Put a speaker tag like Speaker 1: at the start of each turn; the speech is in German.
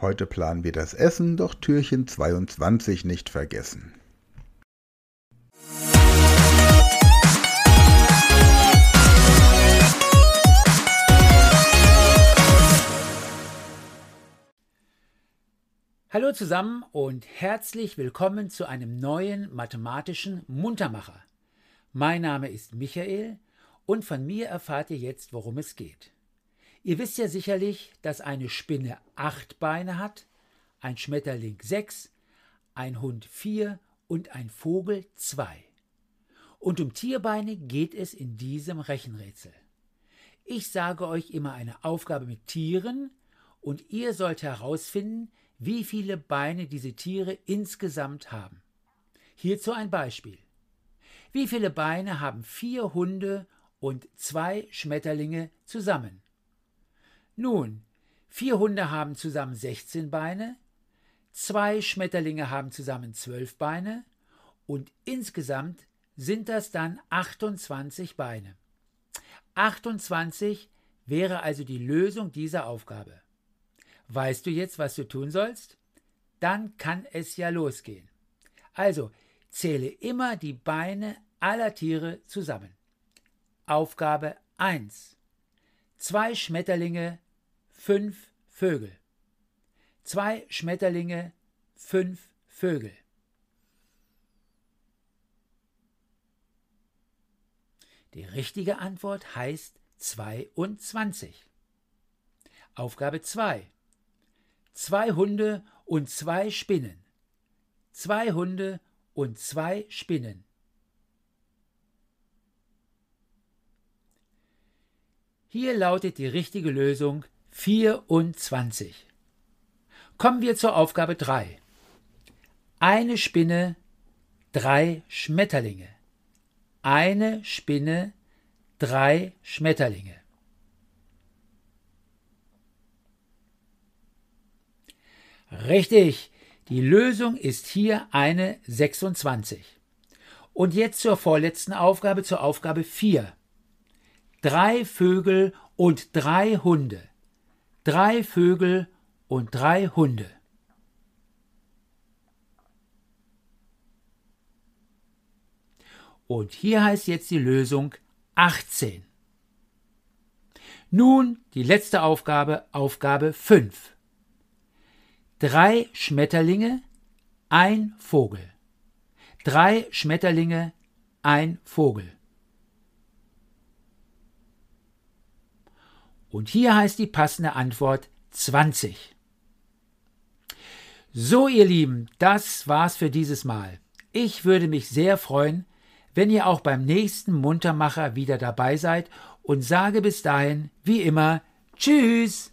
Speaker 1: Heute planen wir das Essen, doch Türchen 22 nicht vergessen.
Speaker 2: Hallo zusammen und herzlich willkommen zu einem neuen mathematischen Muntermacher. Mein Name ist Michael und von mir erfahrt ihr jetzt, worum es geht. Ihr wisst ja sicherlich, dass eine Spinne acht Beine hat, ein Schmetterling sechs, ein Hund vier und ein Vogel zwei. Und um Tierbeine geht es in diesem Rechenrätsel. Ich sage euch immer eine Aufgabe mit Tieren und ihr sollt herausfinden, wie viele Beine diese Tiere insgesamt haben. Hierzu ein Beispiel. Wie viele Beine haben vier Hunde und zwei Schmetterlinge zusammen? Nun, vier Hunde haben zusammen 16 Beine, zwei Schmetterlinge haben zusammen 12 Beine und insgesamt sind das dann 28 Beine. 28 wäre also die Lösung dieser Aufgabe. Weißt du jetzt, was du tun sollst? Dann kann es ja losgehen. Also, zähle immer die Beine aller Tiere zusammen. Aufgabe 1. Zwei Schmetterlinge, fünf Vögel. Zwei Schmetterlinge, fünf Vögel. Die richtige Antwort heißt 22. Aufgabe 2 zwei Hunde und zwei Spinnen. Zwei Hunde und zwei Spinnen. Hier lautet die richtige Lösung 24. Kommen wir zur Aufgabe 3. Eine Spinne, drei Schmetterlinge. Eine Spinne, drei Schmetterlinge. Richtig, die Lösung ist hier eine 26. Und jetzt zur vorletzten Aufgabe, zur Aufgabe 4. Drei Vögel und drei Hunde. Drei Vögel und drei Hunde. Und hier heißt jetzt die Lösung 18. Nun die letzte Aufgabe, Aufgabe 5 drei Schmetterlinge, ein Vogel. Drei Schmetterlinge, ein Vogel. Und hier heißt die passende Antwort 20. So, ihr Lieben, das war's für dieses Mal. Ich würde mich sehr freuen, wenn ihr auch beim nächsten Muntermacher wieder dabei seid und sage bis dahin, wie immer, Tschüss!